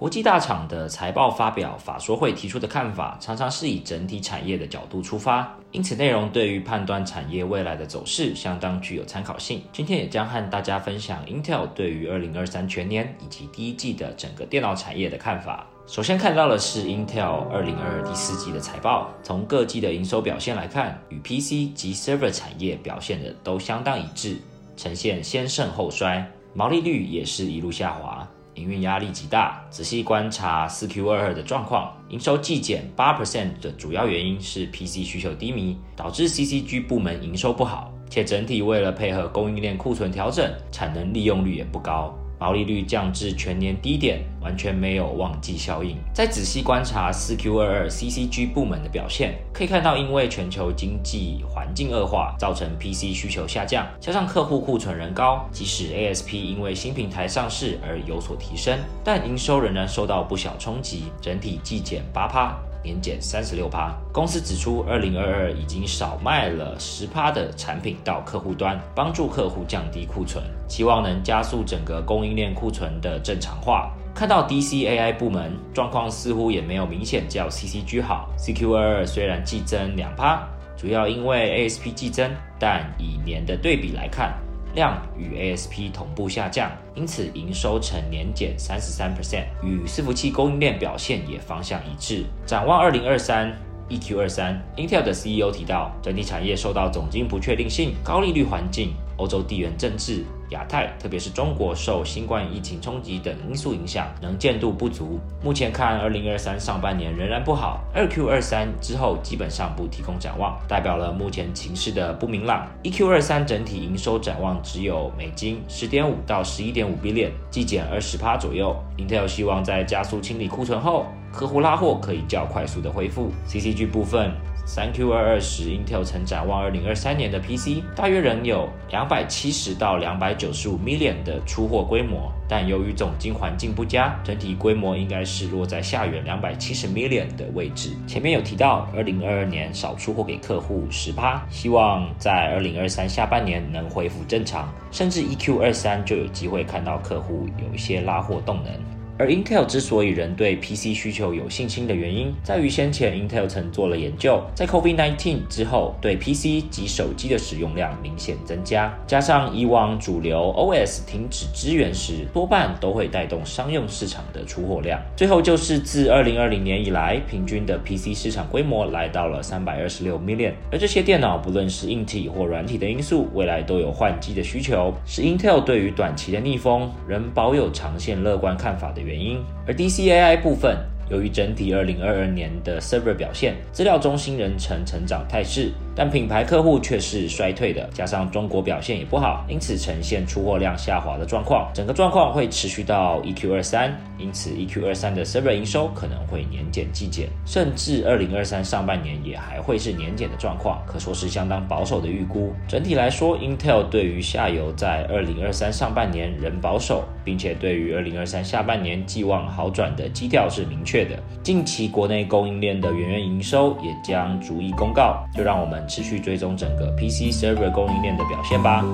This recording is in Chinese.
国际大厂的财报发表法说会提出的看法，常常是以整体产业的角度出发，因此内容对于判断产业未来的走势相当具有参考性。今天也将和大家分享 Intel 对于二零二三全年以及第一季的整个电脑产业的看法。首先看到的是 Intel 二零二二第四季的财报，从各季的营收表现来看，与 PC 及 Server 产业表现的都相当一致，呈现先盛后衰。毛利率也是一路下滑，营运压力极大。仔细观察四 Q 二二的状况，营收季减八 percent 的主要原因是 PC 需求低迷，导致 CCG 部门营收不好，且整体为了配合供应链库存调整，产能利用率也不高。毛利率降至全年低点，完全没有旺季效应。再仔细观察四 Q 二二 CCG 部门的表现，可以看到，因为全球经济环境恶化，造成 PC 需求下降，加上客户库存仍高，即使 ASP 因为新平台上市而有所提升，但营收仍然受到不小冲击，整体季减八趴。年减三十六趴。公司指出，二零二二已经少卖了十趴的产品到客户端，帮助客户降低库存，期望能加速整个供应链库存的正常化。看到 DCAI 部门状况似乎也没有明显较 CCG 好。CQ 二二虽然季增两趴，主要因为 ASP 季增，但以年的对比来看。量与 ASP 同步下降，因此营收呈年减三十三 percent，与伺服器供应链表现也方向一致。展望二零二三 EQ 二三，Intel 的 CEO 提到，整体产业受到总经不确定性、高利率环境、欧洲地缘政治。亚太，特别是中国受新冠疫情冲击等因素影响，能见度不足。目前看，二零二三上半年仍然不好。二 Q 二三之后基本上不提供展望，代表了目前情势的不明朗。一 Q 二三整体营收展望只有美金十点五到十一点五 billion，季减二十趴左右。Intel 希望在加速清理库存后，客户拉货可以较快速的恢复。CCG 部分。三 Q 二二时，Intel 曾展望二零二三年的 PC 大约仍有两百七十到两百九十五 million 的出货规模，但由于总经环境不佳，整体规模应该是落在下缘两百七十 million 的位置。前面有提到，二零二二年少出货给客户十趴，希望在二零二三下半年能恢复正常，甚至一 Q 二三就有机会看到客户有一些拉货动能。而 Intel 之所以仍对 PC 需求有信心的原因，在于先前 Intel 曾做了研究，在 COVID-19 之后，对 PC 及手机的使用量明显增加，加上以往主流 OS 停止支援时，多半都会带动商用市场的出货量。最后就是自2020年以来，平均的 PC 市场规模来到了326 million，而这些电脑不论是硬体或软体的因素，未来都有换机的需求，是 Intel 对于短期的逆风仍保有长线乐观看法的原。原因，而 DCAI 部分，由于整体二零二二年的 server 表现，资料中心仍呈成长态势。但品牌客户却是衰退的，加上中国表现也不好，因此呈现出货量下滑的状况。整个状况会持续到 E Q 二三，因此 E Q 二三的 server 营收可能会年减季减，甚至二零二三上半年也还会是年减的状况，可说是相当保守的预估。整体来说，Intel 对于下游在二零二三上半年仍保守，并且对于二零二三下半年寄望好转的基调是明确近期国内供应链的元月营收也将逐一公告，就让我们。持续追踪整个 PC server 供应链的表现吧。